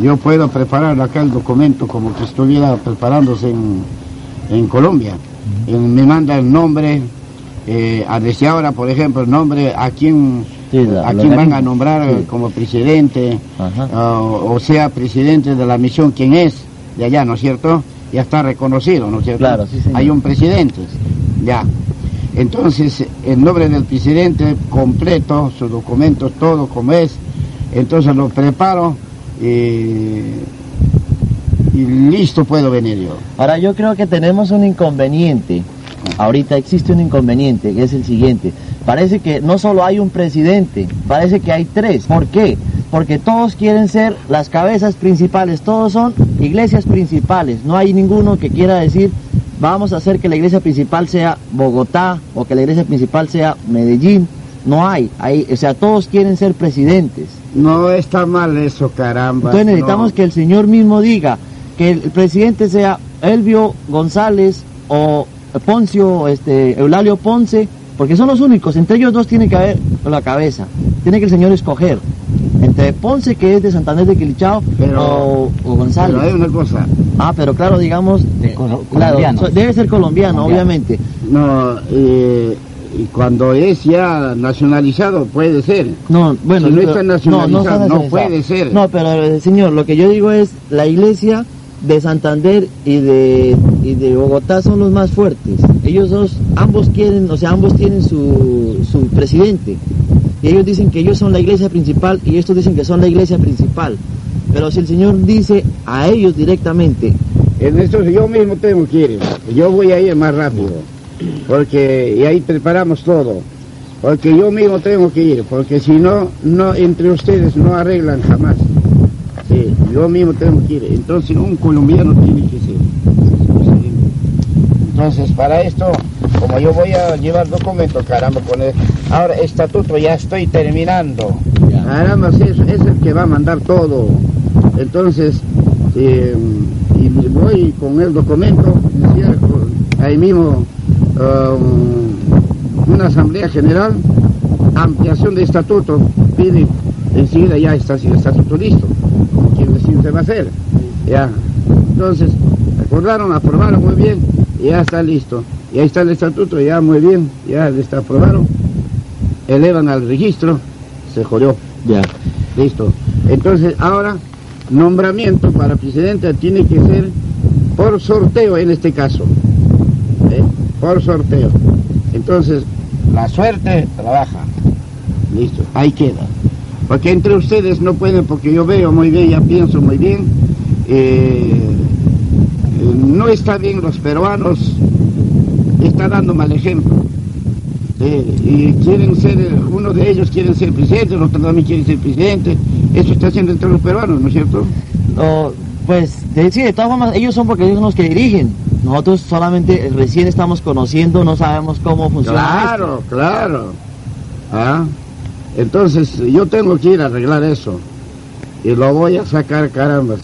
yo puedo preparar acá el documento como que estuviera preparándose en, en Colombia. Me manda el nombre, eh, a desde ahora, por ejemplo, el nombre a quién, Sí, la- a quién van a nombrar Sí. como presidente, ah, o sea, presidente de la misión, quién es, de allá, ¿no es cierto? Ya está reconocido, ¿no es cierto? Claro, sí. Hay un presidente, ya. Entonces, el nombre del presidente completo, sus documentos, todo como es, entonces lo preparo eh, y listo puedo venir yo. Ahora yo creo que tenemos un inconveniente. Ahorita existe un inconveniente, que es el siguiente. Parece que no solo hay un presidente, parece que hay tres. ¿Por qué? Porque todos quieren ser las cabezas principales, todos son iglesias principales. No hay ninguno que quiera decir, vamos a hacer que la iglesia principal sea Bogotá o que la iglesia principal sea Medellín. No hay, hay o sea, todos quieren ser presidentes. No está mal eso, caramba. Entonces necesitamos no. que el señor mismo diga que el presidente sea Elvio González o Poncio, este, Eulalio Ponce, porque son los únicos. Entre ellos dos tiene que haber la cabeza. Tiene que el señor escoger entre Ponce, que es de Santander de Quilichao, Pero- o, o González. Pero hay una cosa, Ah, pero claro, digamos, Colo- claro, debe ser colombiano, Colombiano. obviamente. no, eh, y cuando es ya nacionalizado puede ser. No, bueno, Si no está nacionalizado, no nacionalizado. puede ser. No, pero eh, señor, lo que yo digo es la iglesia de Santander y de y de Bogotá son los más fuertes. Ellos dos, ambos quieren, o sea, ambos tienen su, su presidente. Y ellos dicen que ellos son la iglesia principal y estos dicen que son la iglesia principal. Pero si el Señor dice a ellos directamente, En esto yo mismo tengo que ir. Yo voy a ir más rápido. Porque y ahí preparamos todo. Porque yo mismo tengo que ir. Porque si no, no entre ustedes no arreglan jamás. Sí, yo mismo tengo que ir. Entonces un colombiano tiene que ser. Entonces para esto, como yo voy a llevar documentos, caramba, con el, ahora estatuto ya estoy terminando. Caramba, sí, es, el que va a mandar todo. Entonces, eh, y voy con el documento, ahí mismo, um, una asamblea general, ampliación de estatuto, pide, enseguida ya está el estatuto listo, como quien decir se va a hacer. Ya. Entonces, acordaron, aprobaron muy bien, y ya está listo. Y ahí está el estatuto, ya muy bien, ya está aprobaron, elevan al registro, se jodió. ya, Listo. Entonces, ahora, nombramiento para presidente tiene que ser por sorteo en este caso. Por sorteo. Entonces, la suerte trabaja. Listo, ahí queda. Porque entre ustedes no pueden, porque yo veo muy bien, ya pienso muy bien. eh, no está bien los peruanos, está dando mal ejemplo. Eh, y quieren ser, uno de ellos quieren ser presidente, el otro también quiere ser presidente. Eso está haciendo entre los peruanos, ¿no es cierto? o, pues de, de todas formas ellos son porque ellos son los que dirigen. Nosotros solamente recién estamos conociendo, no sabemos cómo funciona. Claro, claro. Ah, Entonces yo tengo que ir a arreglar eso. Y lo voy a sacar, carambas.